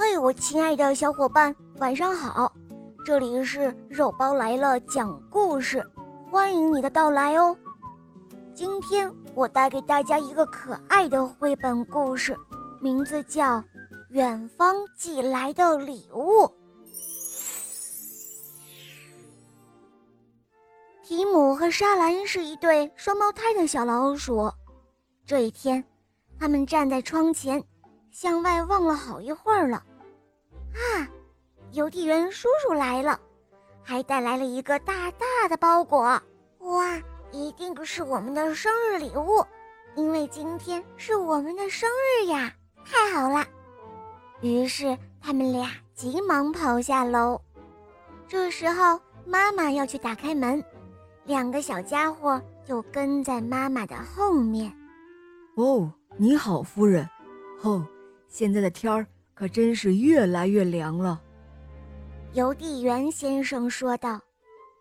嘿，我亲爱的小伙伴，晚上好！这里是肉包来了讲故事，欢迎你的到来哦。今天我带给大家一个可爱的绘本故事，名字叫《远方寄来的礼物》。提姆和莎兰是一对双胞胎的小老鼠。这一天，他们站在窗前，向外望了好一会儿了。啊，邮递员叔叔来了，还带来了一个大大的包裹。哇，一定是我们的生日礼物，因为今天是我们的生日呀！太好了。于是他们俩急忙跑下楼。这时候妈妈要去打开门，两个小家伙就跟在妈妈的后面。哦，你好，夫人。哦，现在的天儿。可真是越来越凉了，邮递员先生说道：“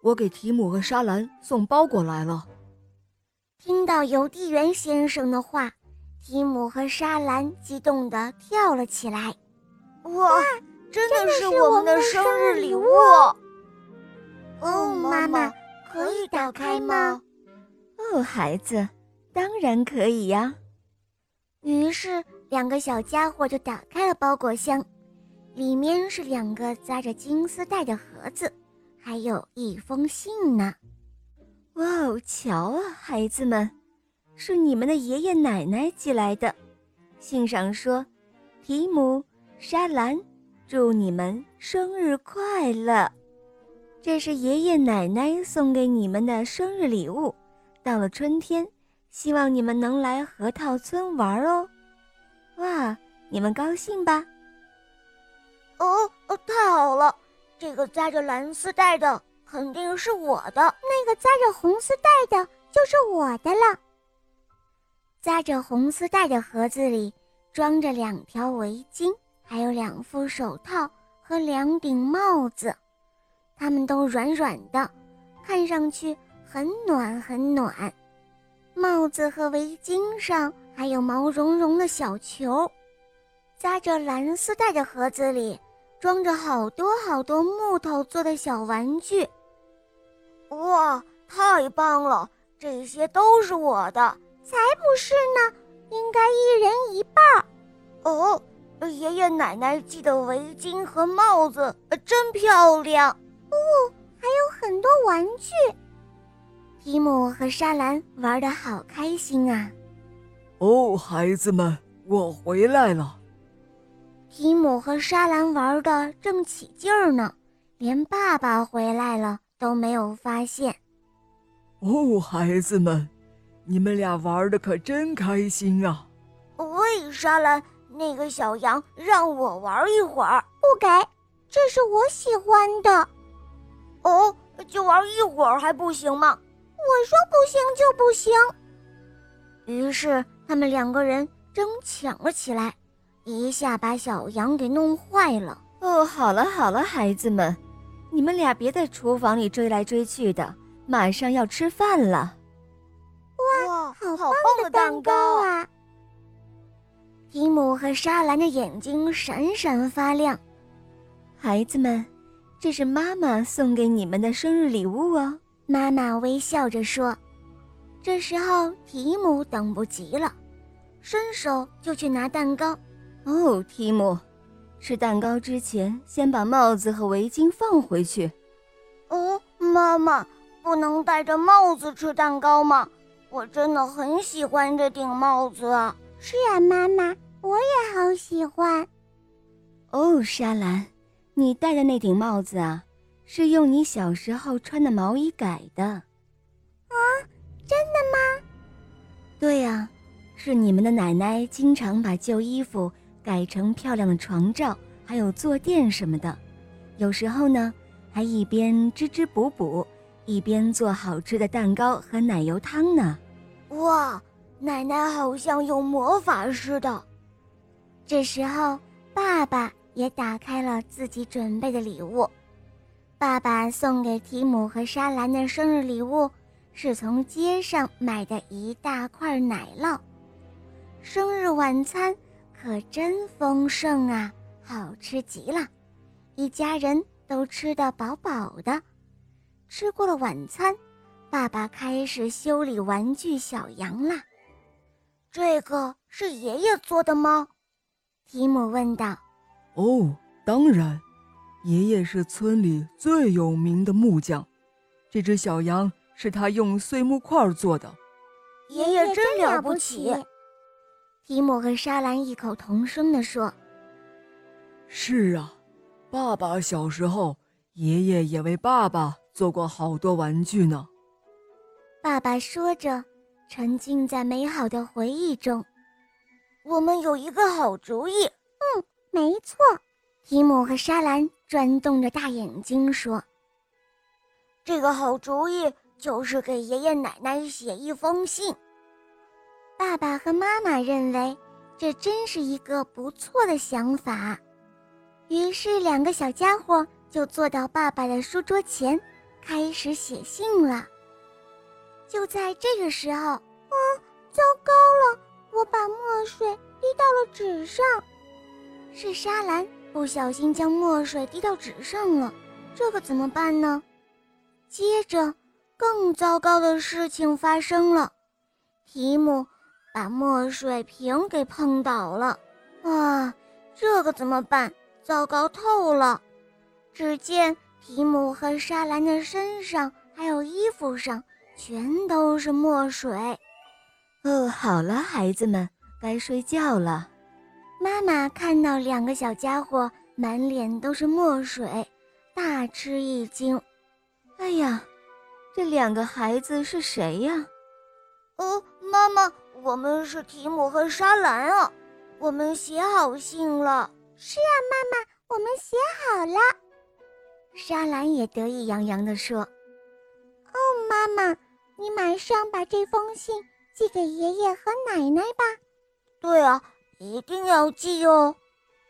我给提姆和沙兰送包裹来了。”听到邮递员先生的话，提姆和沙兰激动地跳了起来。“哇，真的是我们的生日礼物！”“哦，妈妈，可以打开吗？”“哦，孩子，当然可以呀。”于是。两个小家伙就打开了包裹箱，里面是两个扎着金丝带的盒子，还有一封信呢。哇哦，瞧啊，孩子们，是你们的爷爷奶奶寄来的。信上说：“提姆、莎兰，祝你们生日快乐！这是爷爷奶奶送给你们的生日礼物。到了春天，希望你们能来核桃村玩哦。”哇，你们高兴吧？哦哦，太好了！这个扎着蓝丝带的肯定是我的，那个扎着红丝带的就是我的了。扎着红丝带的盒子里装着两条围巾，还有两副手套和两顶帽子，它们都软软的，看上去很暖很暖。帽子和围巾上。还有毛茸茸的小球，扎着蓝丝带的盒子里装着好多好多木头做的小玩具。哇，太棒了！这些都是我的，才不是呢，应该一人一半。哦，爷爷奶奶系的围巾和帽子真漂亮。哦，还有很多玩具。提姆和莎兰玩的好开心啊！哦，孩子们，我回来了。提姆和沙兰玩的正起劲儿呢，连爸爸回来了都没有发现。哦，孩子们，你们俩玩的可真开心啊！喂，沙兰，那个小羊让我玩一会儿，不给，这是我喜欢的。哦，就玩一会儿还不行吗？我说不行就不行。于是。他们两个人争抢了起来，一下把小羊给弄坏了。哦，好了好了，孩子们，你们俩别在厨房里追来追去的，马上要吃饭了。哇，好棒的蛋糕啊！提姆和莎兰的眼睛闪闪发亮。孩子们，这是妈妈送给你们的生日礼物哦。妈妈微笑着说。这时候，提姆等不及了，伸手就去拿蛋糕。哦，提姆，吃蛋糕之前，先把帽子和围巾放回去。哦，妈妈，不能戴着帽子吃蛋糕吗？我真的很喜欢这顶帽子。是啊，妈妈，我也好喜欢。哦，莎兰，你戴的那顶帽子啊，是用你小时候穿的毛衣改的。啊。真的吗？对呀，是你们的奶奶经常把旧衣服改成漂亮的床罩，还有坐垫什么的。有时候呢，还一边织织补补，一边做好吃的蛋糕和奶油汤呢。哇，奶奶好像有魔法似的。这时候，爸爸也打开了自己准备的礼物。爸爸送给提姆和莎兰的生日礼物。是从街上买的一大块奶酪，生日晚餐可真丰盛啊！好吃极了，一家人都吃得饱饱的。吃过了晚餐，爸爸开始修理玩具小羊啦。这个是爷爷做的吗？提姆问道。哦，当然，爷爷是村里最有名的木匠。这只小羊是他用碎木块做的。爷爷真了不起！提姆和莎兰异口同声地说：“是啊，爸爸小时候，爷爷也为爸爸做过好多玩具呢。”爸爸说着，沉浸在美好的回忆中。我们有一个好主意。嗯，没错。提姆和莎兰转动着大眼睛说：“这个好主意就是给爷爷奶奶写一封信。”爸爸和妈妈认为这真是一个不错的想法，于是两个小家伙就坐到爸爸的书桌前，开始写信了。就在这个时候，啊，糟糕了！我把墨水滴到了纸上。是沙兰不小心将墨水滴到纸上了，这可怎么办呢？接着，更糟糕的事情发生了，提姆。把墨水瓶给碰倒了，啊，这可怎么办？糟糕透了！只见提姆和莎兰的身上还有衣服上全都是墨水。哦，好了，孩子们，该睡觉了。妈妈看到两个小家伙满脸都是墨水，大吃一惊。哎呀，这两个孩子是谁呀？哦，妈妈。我们是提姆和莎兰啊，我们写好信了。是啊，妈妈，我们写好了。莎兰也得意洋洋地说：“哦，妈妈，你马上把这封信寄给爷爷和奶奶吧。”“对啊，一定要寄哦。”“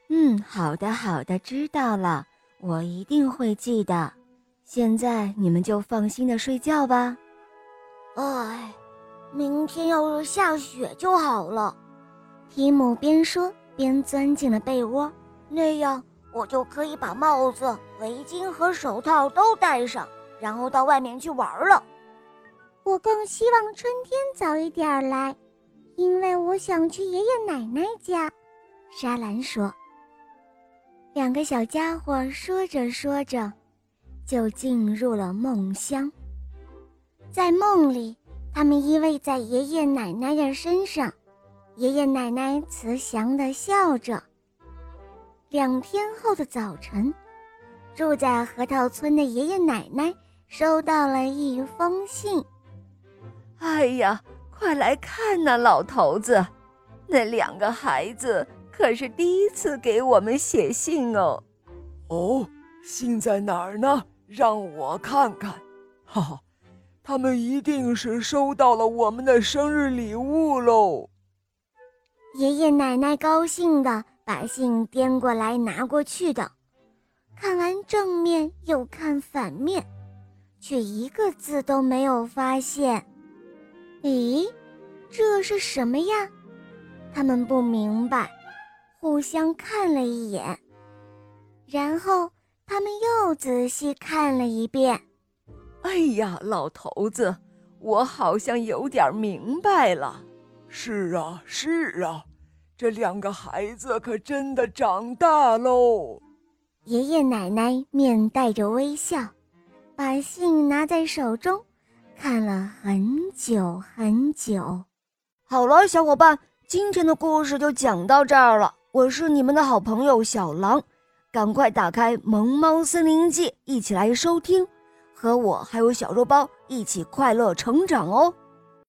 嗯，好的，好的，知道了，我一定会寄的。现在你们就放心的睡觉吧。”哎。明天要是下雪就好了，提姆边说边钻进了被窝，那样我就可以把帽子、围巾和手套都戴上，然后到外面去玩了。我更希望春天早一点来，因为我想去爷爷奶奶家。莎兰说。两个小家伙说着说着，就进入了梦乡，在梦里。他们依偎在爷爷奶奶的身上，爷爷奶奶慈祥地笑着。两天后的早晨，住在核桃村的爷爷奶奶收到了一封信。哎呀，快来看呐，老头子，那两个孩子可是第一次给我们写信哦。哦，信在哪儿呢？让我看看。哈哈。他们一定是收到了我们的生日礼物喽！爷爷奶奶高兴地把信颠过来拿过去的，看完正面又看反面，却一个字都没有发现。咦，这是什么呀？他们不明白，互相看了一眼，然后他们又仔细看了一遍。哎呀，老头子，我好像有点明白了。是啊，是啊，这两个孩子可真的长大喽。爷爷奶奶面带着微笑，把信拿在手中，看了很久很久。好了，小伙伴，今天的故事就讲到这儿了。我是你们的好朋友小狼，赶快打开《萌猫森林记》，一起来收听。和我还有小肉包一起快乐成长哦！